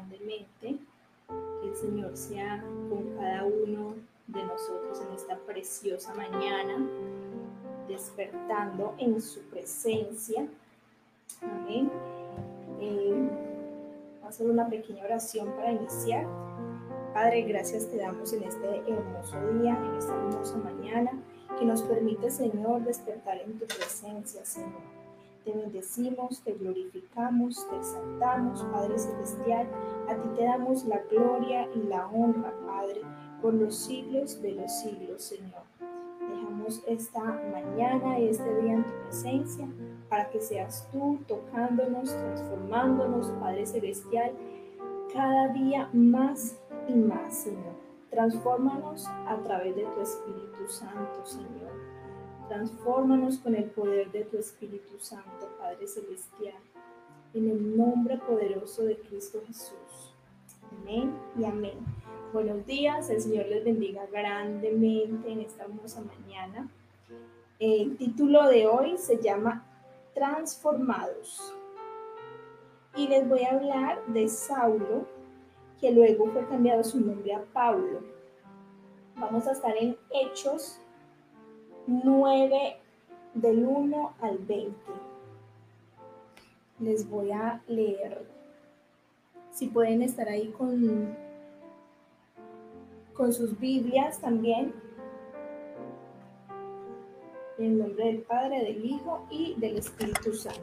grandemente. Que el Señor sea con cada uno de nosotros en esta preciosa mañana, despertando en su presencia. Amén. Eh, vamos a hacer una pequeña oración para iniciar. Padre, gracias te damos en este hermoso día, en esta hermosa mañana, que nos permite, Señor, despertar en tu presencia, Señor. Te bendecimos, te glorificamos, te exaltamos, Padre Celestial. A ti te damos la gloria y la honra, Padre, por los siglos de los siglos, Señor. Dejamos esta mañana y este día en tu presencia para que seas tú tocándonos, transformándonos, Padre Celestial, cada día más y más, Señor. Transfórmanos a través de tu Espíritu Santo, Señor. Transfórmanos con el poder de tu Espíritu Santo, Padre Celestial. En el nombre poderoso de Cristo Jesús. Amén y amén. Buenos días, el Señor les bendiga grandemente en esta hermosa mañana. El título de hoy se llama Transformados. Y les voy a hablar de Saulo, que luego fue cambiado su nombre a Pablo. Vamos a estar en Hechos 9 del 1 al 20. Les voy a leer. Si pueden estar ahí con, con sus Biblias también. En nombre del Padre, del Hijo y del Espíritu Santo.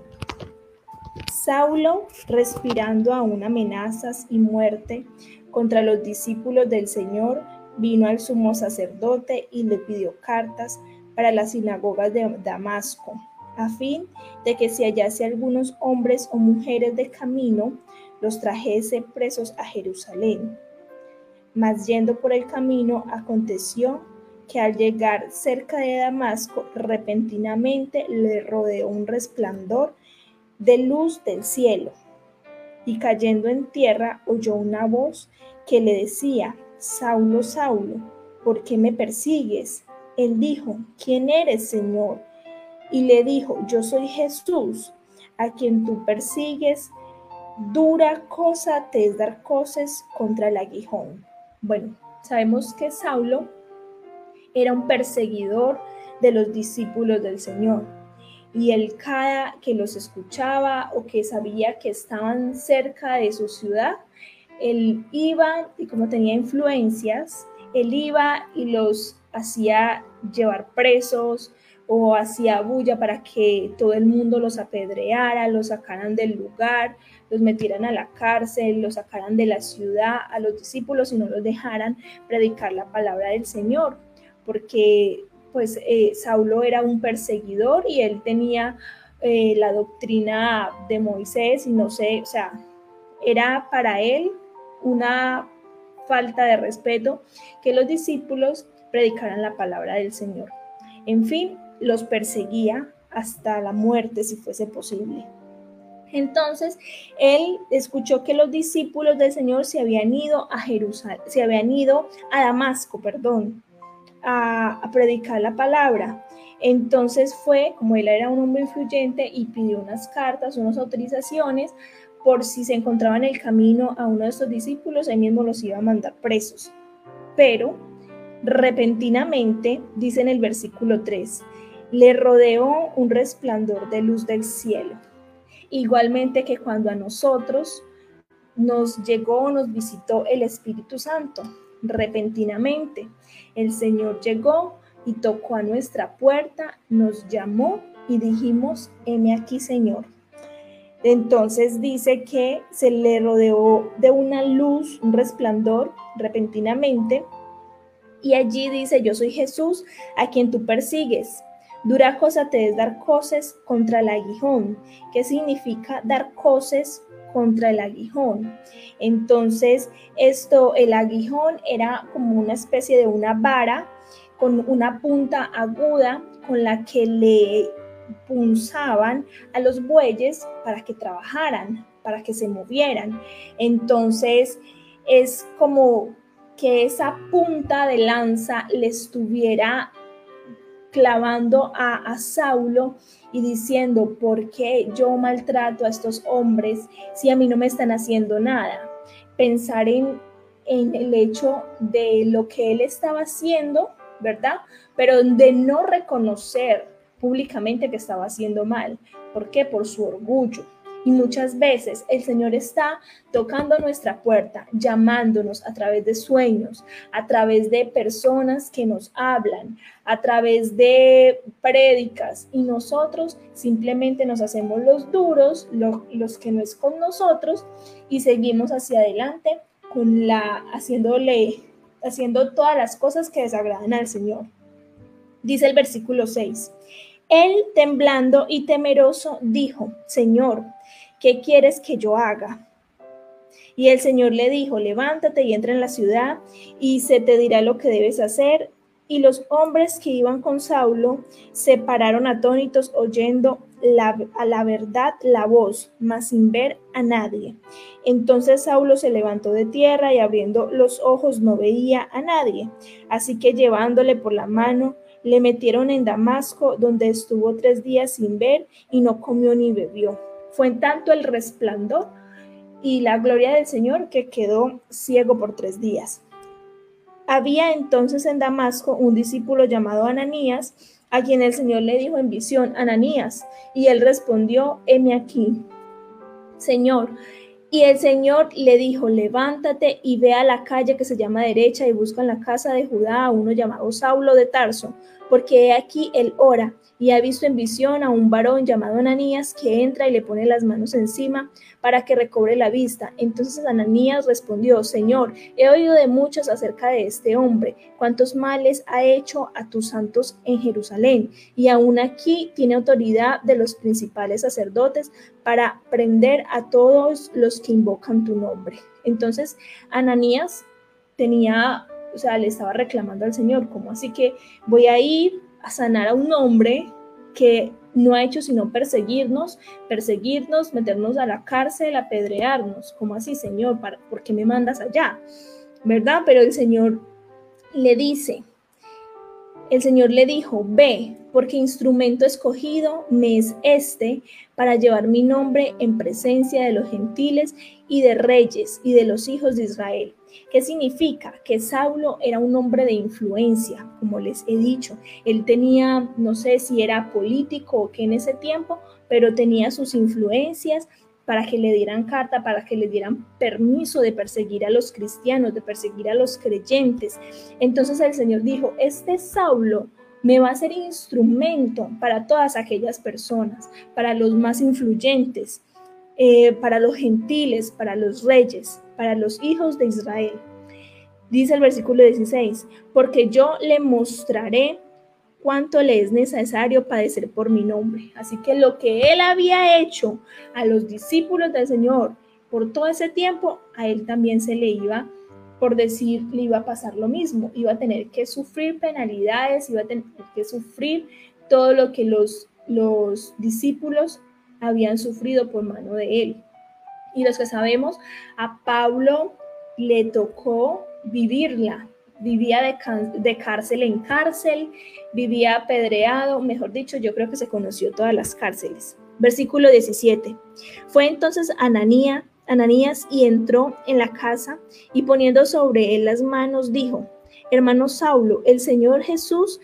Saulo, respirando aún amenazas y muerte contra los discípulos del Señor, vino al sumo sacerdote y le pidió cartas para las sinagogas de Damasco, a fin de que si hallase algunos hombres o mujeres de camino, los trajese presos a Jerusalén. Mas yendo por el camino, aconteció que al llegar cerca de Damasco, repentinamente le rodeó un resplandor de luz del cielo. Y cayendo en tierra, oyó una voz que le decía, Saulo, Saulo, ¿por qué me persigues? Él dijo, ¿quién eres, Señor? Y le dijo, yo soy Jesús, a quien tú persigues. Dura cosa te es dar cosas contra el aguijón. Bueno, sabemos que Saulo era un perseguidor de los discípulos del Señor. Y él cada que los escuchaba o que sabía que estaban cerca de su ciudad, él iba y como tenía influencias, él iba y los hacía llevar presos o hacía bulla para que todo el mundo los apedreara, los sacaran del lugar, los metieran a la cárcel, los sacaran de la ciudad a los discípulos y no los dejaran predicar la palabra del Señor, porque pues eh, Saulo era un perseguidor y él tenía eh, la doctrina de Moisés y no sé, o sea, era para él una falta de respeto que los discípulos predicaran la palabra del Señor. En fin, los perseguía hasta la muerte si fuese posible. Entonces, él escuchó que los discípulos del Señor se habían ido a Jerusalén, se habían ido a Damasco, perdón, a, predicar la palabra. Entonces fue, como él era un hombre influyente, y pidió unas cartas, unas autorizaciones por si se encontraba en el camino a uno de estos discípulos, él mismo los iba a mandar presos. Pero repentinamente, dice en el versículo 3, le rodeó un resplandor de luz del cielo. Igualmente que cuando a nosotros nos llegó, nos visitó el Espíritu Santo. Repentinamente, el Señor llegó y tocó a nuestra puerta, nos llamó y dijimos, heme aquí, Señor. Entonces dice que se le rodeó de una luz, un resplandor, repentinamente, y allí dice, yo soy Jesús, a quien tú persigues. Dura cosa te es dar cosas contra el aguijón. ¿Qué significa dar cosas contra el aguijón? Entonces, esto, el aguijón era como una especie de una vara con una punta aguda con la que le punzaban a los bueyes para que trabajaran, para que se movieran. Entonces, es como que esa punta de lanza le estuviera clavando a, Saulo y diciendo, ¿por qué yo maltrato a estos hombres si a mí no me están haciendo nada? Pensar en, en el hecho de lo que él estaba haciendo, ¿verdad? Pero de no reconocer públicamente que estaba haciendo mal. ¿Por qué? Por su orgullo. Y muchas veces el Señor está tocando nuestra puerta, llamándonos a través de sueños, a través de personas que nos hablan, a través de prédicas. Y nosotros simplemente nos hacemos los duros, los que no es con nosotros, y seguimos hacia adelante con la, haciéndole, haciendo todas las cosas que desagradan al Señor. Dice el versículo 6. Él, temblando y temeroso, dijo, Señor, ¿qué quieres que yo haga? Y el Señor le dijo, levántate y entra en la ciudad y se te dirá lo que debes hacer. Y los hombres que iban con Saulo se pararon atónitos oyendo a la verdad la voz, mas sin ver a nadie. Entonces Saulo se levantó de tierra y abriendo los ojos no veía a nadie. Así que llevándole por la mano, le metieron en Damasco, donde estuvo tres días sin ver y no comió ni bebió. Fue en tanto el resplandor y la gloria del Señor que quedó ciego por tres días. Había entonces en Damasco un discípulo llamado Ananías, a quien el Señor le dijo en visión, Ananías, y él respondió, heme aquí. Señor, y el Señor le dijo, levántate y ve a la calle que se llama derecha y busca en la casa de Judá a uno llamado Saulo de Tarso, porque he aquí él ora y ha visto en visión a un varón llamado Ananías que entra y le pone las manos encima para que recobre la vista. Entonces Ananías respondió, Señor, he oído de muchos acerca de este hombre, cuántos males ha hecho a tus santos en Jerusalén, y aún aquí tiene autoridad de los principales sacerdotes para prender a todos los que invocan tu nombre. Entonces Ananías tenía o sea, le estaba reclamando al Señor, como así que voy a ir a sanar a un hombre que no ha hecho sino perseguirnos, perseguirnos, meternos a la cárcel, apedrearnos. como así, Señor? ¿Por qué me mandas allá? ¿Verdad? Pero el Señor le dice, el Señor le dijo, ve, porque instrumento escogido me es este para llevar mi nombre en presencia de los gentiles y de reyes y de los hijos de Israel. ¿Qué significa? Que Saulo era un hombre de influencia, como les he dicho. Él tenía, no sé si era político o qué en ese tiempo, pero tenía sus influencias para que le dieran carta, para que le dieran permiso de perseguir a los cristianos, de perseguir a los creyentes. Entonces el Señor dijo, este Saulo me va a ser instrumento para todas aquellas personas, para los más influyentes, eh, para los gentiles, para los reyes, para los hijos de Israel. Dice el versículo 16, porque yo le mostraré cuánto le es necesario padecer por mi nombre. Así que lo que él había hecho a los discípulos del Señor por todo ese tiempo, a él también se le iba, por decir, le iba a pasar lo mismo. Iba a tener que sufrir penalidades, iba a tener que sufrir todo lo que los, los discípulos habían sufrido por mano de él. Y los que sabemos, a Pablo le tocó vivirla. Vivía de, cárcel en cárcel, vivía apedreado, mejor dicho, yo creo que se conoció todas las cárceles. Versículo 17. Fue entonces Ananía, Ananías y entró en la casa y poniendo sobre él las manos dijo, hermano Saulo, el Señor Jesús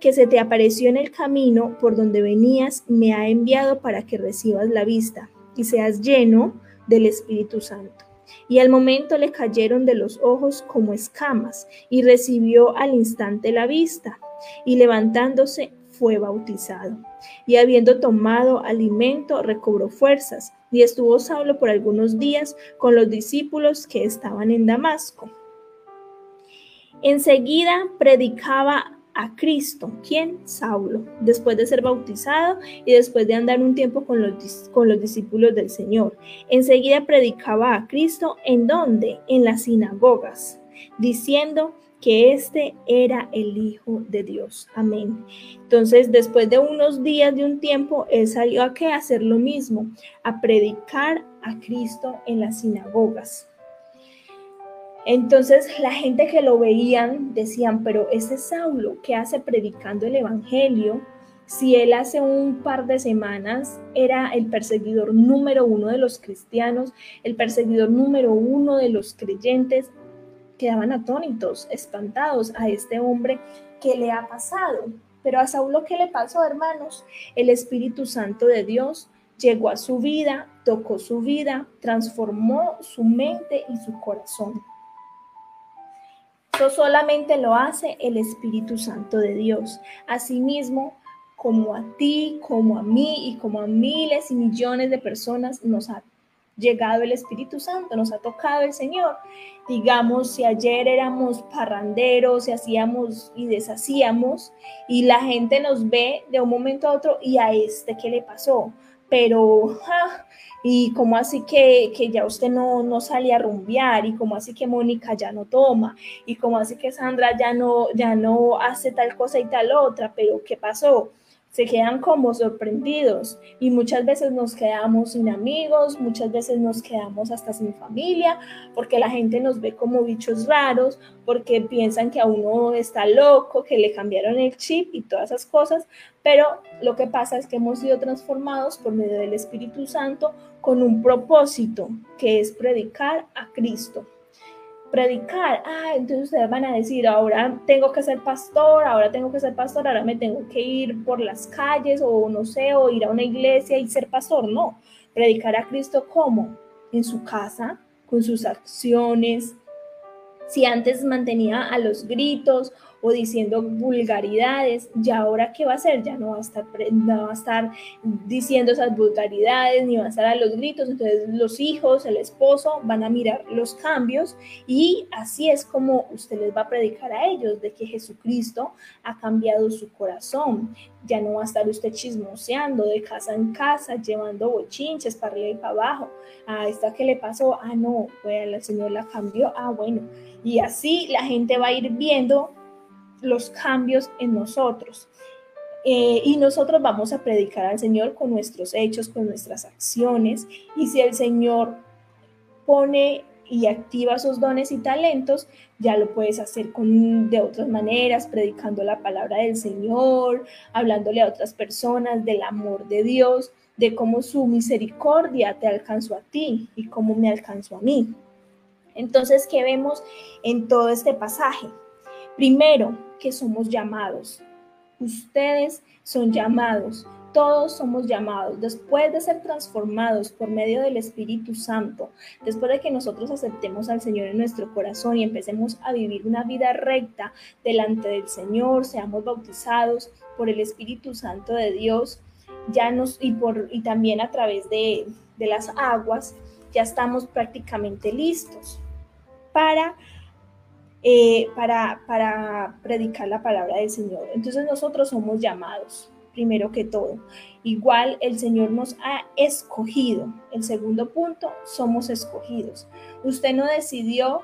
que se te apareció en el camino por donde venías, me ha enviado para que recibas la vista y seas lleno del Espíritu Santo. Y al momento le cayeron de los ojos como escamas y recibió al instante la vista y levantándose fue bautizado. Y habiendo tomado alimento, recobró fuerzas y estuvo Saulo por algunos días con los discípulos que estaban en Damasco. Enseguida predicaba a Cristo. ¿Quién? Saulo, después de ser bautizado y después de andar un tiempo con los, con los discípulos del Señor. Enseguida predicaba a Cristo en dónde? En las sinagogas, diciendo que este era el Hijo de Dios. Amén. Entonces, después de unos días, de un tiempo, él salió a qué? hacer lo mismo, a predicar a Cristo en las sinagogas. Entonces la gente que lo veían decían, pero ese Saulo que hace predicando el Evangelio, si él hace un par de semanas era el perseguidor número uno de los cristianos, el perseguidor número uno de los creyentes, quedaban atónitos, espantados a este hombre que le ha pasado. Pero a Saulo, ¿qué le pasó, hermanos? El Espíritu Santo de Dios llegó a su vida, tocó su vida, transformó su mente y su corazón. Eso solamente lo hace el Espíritu Santo de Dios. Asimismo, como a ti, como a mí y como a miles y millones de personas nos ha llegado el Espíritu Santo, nos ha tocado el Señor. Digamos, si ayer éramos parranderos y hacíamos y deshacíamos y la gente nos ve de un momento a otro y a este, ¿qué le pasó? Pero, y como así que, que, ya usted no, no sale a rumbear, y como así que Mónica ya no toma, y como así que Sandra ya no, ya no hace tal cosa y tal otra, pero ¿qué pasó? Se quedan como sorprendidos. Y muchas veces nos quedamos sin amigos, muchas veces nos quedamos hasta sin familia, porque la gente nos ve como bichos raros, porque piensan que a uno está loco, que le cambiaron el chip y todas esas cosas, pero lo que pasa es que hemos sido transformados por medio del Espíritu Santo con un propósito, que es predicar a Cristo predicar, ah, entonces ustedes van a decir, ahora tengo que ser pastor, ahora tengo que ser pastor, ahora me tengo que ir por las calles o no sé, o ir a una iglesia y ser pastor. No, predicar a Cristo como en su casa, con sus acciones. Si antes mantenía a los gritos diciendo vulgaridades, ya ahora qué va a hacer, ya no va a estar, a estar diciendo esas vulgaridades, ni va a estar a los gritos, entonces los hijos, el esposo van a mirar los cambios y así es como usted les va a predicar a ellos de que Jesucristo ha cambiado su corazón, ya no va a estar usted chismoseando de casa en casa, llevando bochinches para arriba y para abajo. Ah, esta que le pasó, ah, no, bueno, el Señor la cambió, ah, bueno. Y así la gente va a ir viendo los cambios en nosotros. Eh, y nosotros vamos a predicar al Señor con nuestros hechos, con nuestras acciones. Y si el Señor pone y activa sus dones y talentos, ya lo puedes hacer con, de otras maneras, predicando la palabra del Señor, hablándole a otras personas del amor de Dios, de cómo su misericordia te alcanzó a ti y cómo me alcanzó a mí. Entonces, ¿qué vemos en todo este pasaje? Primero, que somos llamados. Ustedes son llamados. Todos somos llamados. Después de ser transformados por medio del Espíritu Santo, después de que nosotros aceptemos al Señor en nuestro corazón y empecemos a vivir una vida recta delante del Señor, seamos bautizados por el Espíritu Santo de Dios, ya nos y por y también a través de, de las aguas, ya estamos prácticamente listos para eh, para, predicar la palabra del Señor. Entonces nosotros somos llamados, primero que todo. Igual el Señor nos ha escogido. El segundo punto, somos escogidos. Usted no decidió,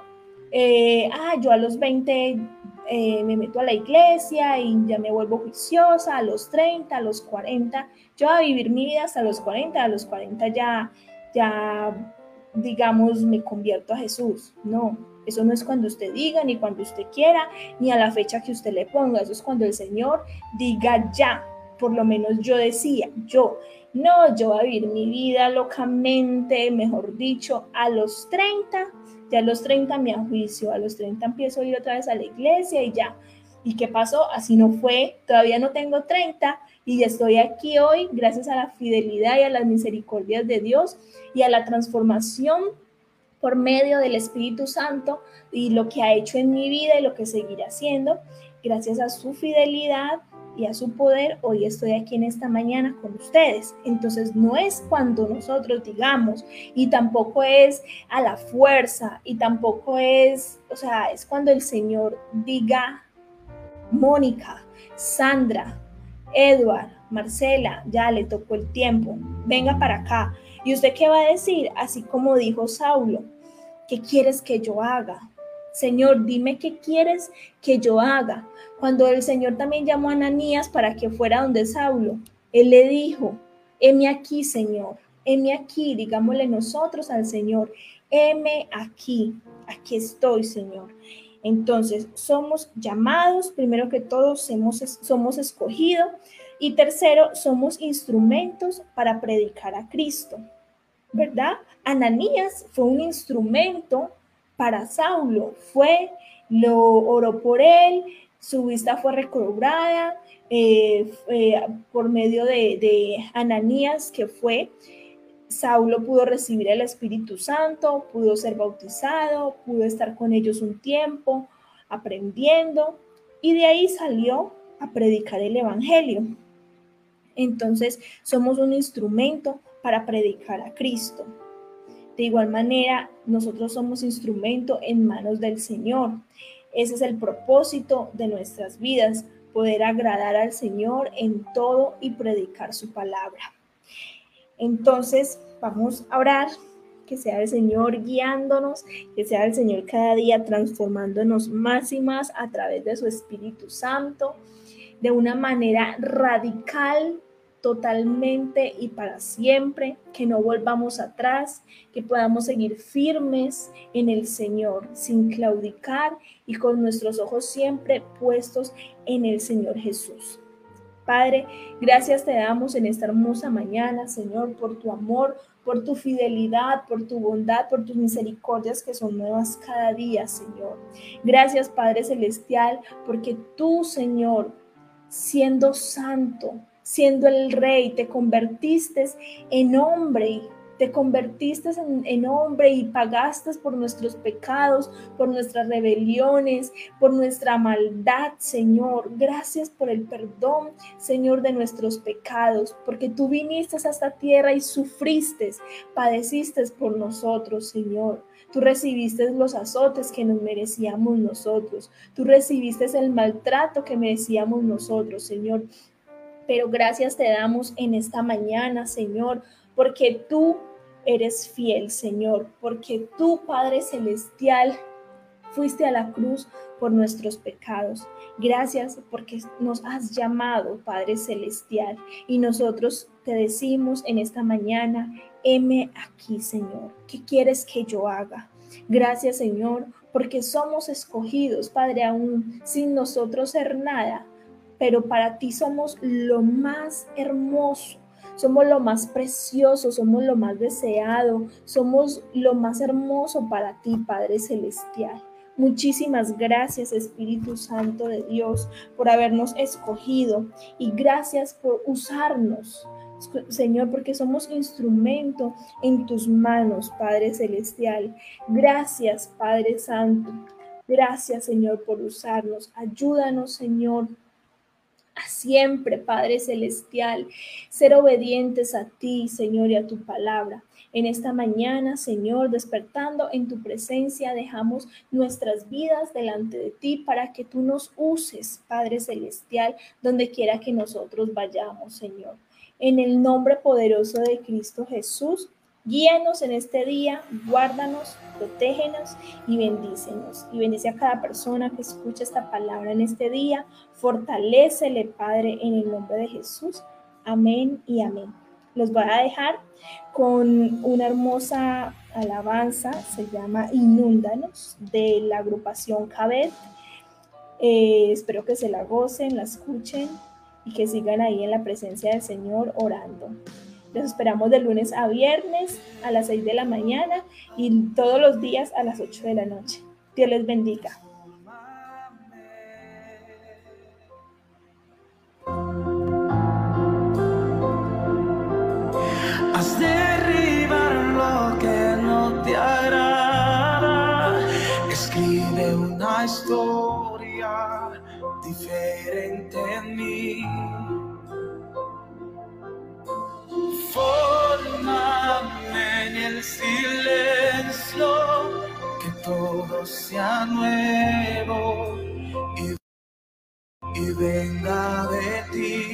eh, ah, yo a los 20 eh, me meto a la iglesia y ya me vuelvo juiciosa, a los 30, a los 40, yo voy a vivir mi vida hasta los 40, a los 40 ya, ya, digamos, me convierto a Jesús. No, eso no es cuando usted diga, ni cuando usted quiera, ni a la fecha que usted le ponga. Eso es cuando el Señor diga ya. Por lo menos yo decía, yo, no, yo voy a vivir mi vida locamente, mejor dicho, a los 30, ya a los 30 me juicio, a los 30 empiezo a ir otra vez a la iglesia y ya. ¿Y qué pasó? Así no fue, todavía no tengo 30 y ya estoy aquí hoy gracias a la fidelidad y a las misericordias de Dios y a la transformación por medio del Espíritu Santo y lo que ha hecho en mi vida y lo que seguirá haciendo. Gracias a su fidelidad y a su poder, hoy estoy aquí en esta mañana con ustedes. Entonces no es cuando nosotros digamos y tampoco es a la fuerza y tampoco es, o sea, es cuando el Señor diga, Mónica, Sandra, Edward, Marcela, ya le tocó el tiempo, venga para acá. ¿Y usted qué va a decir? Así como dijo Saulo, ¿qué quieres que yo haga? Señor, dime qué quieres que yo haga. Cuando el Señor también llamó a Ananías para que fuera donde Saulo, él le dijo, heme aquí, Señor, heme aquí, digámosle nosotros al Señor, heme aquí, aquí estoy, Señor. Entonces, somos llamados, primero que todo, somos, somos escogidos y tercero, somos instrumentos para predicar a Cristo, ¿verdad? Ananías fue un instrumento para Saulo, fue, lo oró por él, su vista fue recobrada eh, por medio de, de Ananías, que fue Saulo pudo recibir el Espíritu Santo, pudo ser bautizado, pudo estar con ellos un tiempo aprendiendo y de ahí salió a predicar el Evangelio. Entonces somos un instrumento para predicar a Cristo. De igual manera, nosotros somos instrumento en manos del Señor. Ese es el propósito de nuestras vidas, poder agradar al Señor en todo y predicar su palabra. Entonces, vamos a orar, que sea el Señor guiándonos, que sea el Señor cada día transformándonos más y más a través de su Espíritu Santo, de una manera radical, totalmente y para siempre, que no volvamos atrás, que podamos seguir firmes en el Señor, sin claudicar y con nuestros ojos siempre puestos en el Señor Jesús. Padre, gracias te damos en esta hermosa mañana, Señor, por tu amor, por tu fidelidad, por tu bondad, por tus misericordias que son nuevas cada día, Señor. Gracias, Padre Celestial, porque tú, Señor, siendo santo, siendo el Rey, te convertiste en hombre te convertiste en, hombre y pagaste por nuestros pecados, por nuestras rebeliones, por nuestra maldad, Señor. Gracias por el perdón, Señor, de nuestros pecados, porque tú viniste a esta tierra y sufriste, padeciste por nosotros, Señor. Tú recibiste los azotes que nos merecíamos nosotros. Tú recibiste el maltrato que merecíamos nosotros, Señor. Pero gracias te damos en esta mañana, Señor, porque tú eres fiel, Señor, porque tú, Padre Celestial, fuiste a la cruz por nuestros pecados. Gracias porque nos has llamado, Padre Celestial, y nosotros te decimos en esta mañana, heme aquí, Señor. ¿Qué quieres que yo haga? Gracias, Señor, porque somos escogidos, Padre, aún sin nosotros ser nada, pero para ti somos lo más hermoso somos lo más precioso, somos lo más deseado, somos lo más hermoso para ti, Padre Celestial. Muchísimas gracias Espíritu Santo de Dios por habernos escogido y gracias por usarnos. Señor, porque somos instrumento en tus manos, Padre Celestial. Gracias, Padre Santo. Gracias, Señor, por usarnos. Ayúdanos, Señor, siempre, Padre Celestial, ser obedientes a ti, Señor, y a tu palabra. En esta mañana, Señor, despertando en tu presencia, dejamos nuestras vidas delante de ti para que tú nos uses, Padre Celestial, donde quiera que nosotros vayamos, Señor. En el nombre poderoso de Cristo Jesús, Guíanos en este día, guárdanos, protégenos y bendícenos. Y bendice a cada persona que escucha esta palabra en este día. Fortalécele, Padre, en el nombre de Jesús. Amén y amén. Los voy a dejar con una hermosa alabanza, se llama Inúndanos, de la agrupación Cabet. Eh, espero que se la gocen, la escuchen y que sigan ahí en la presencia del Señor orando. Los esperamos de lunes a viernes a las 6 de la mañana y todos los días a las 8 de la noche. Dios les bendiga. Haz derribar lo que no te agrada. Escribe una historia diferente en mí. Todo sea nuevo y, y venga de ti.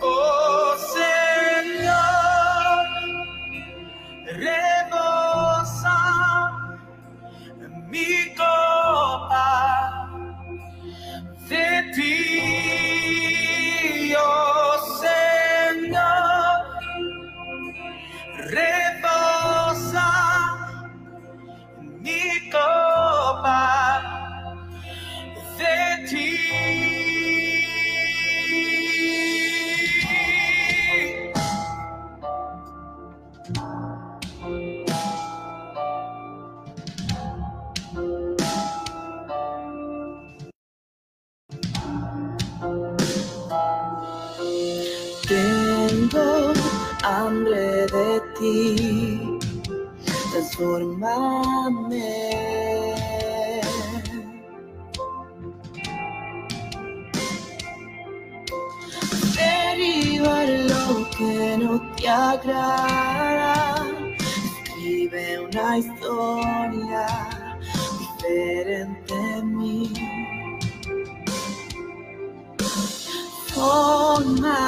Oh Señor, rebosa mi copa de ti. Oh my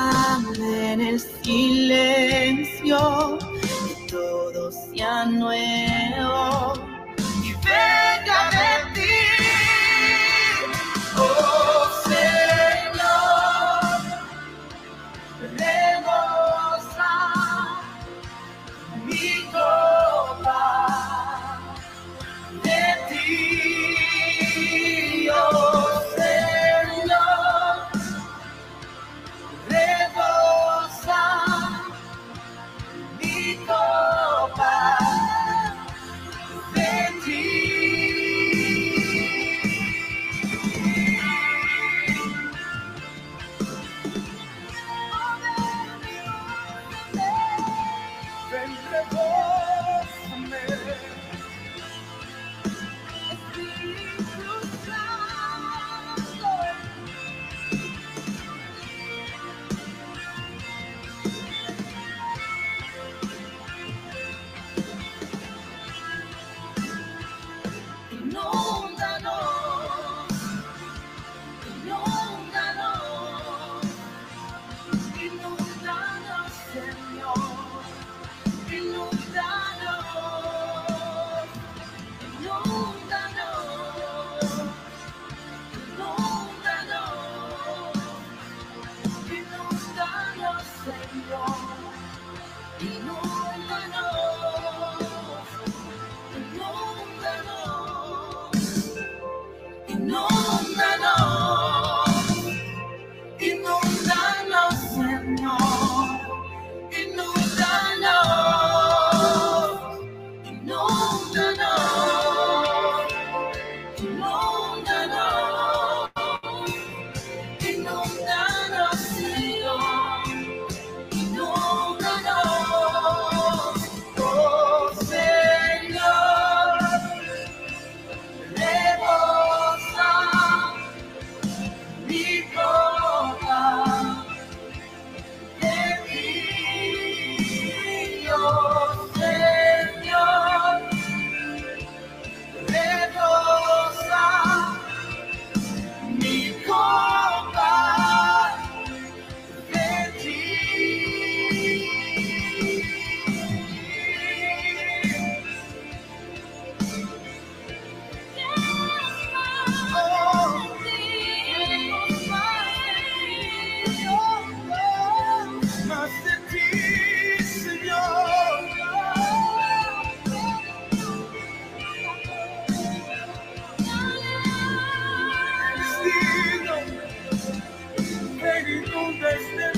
mundo este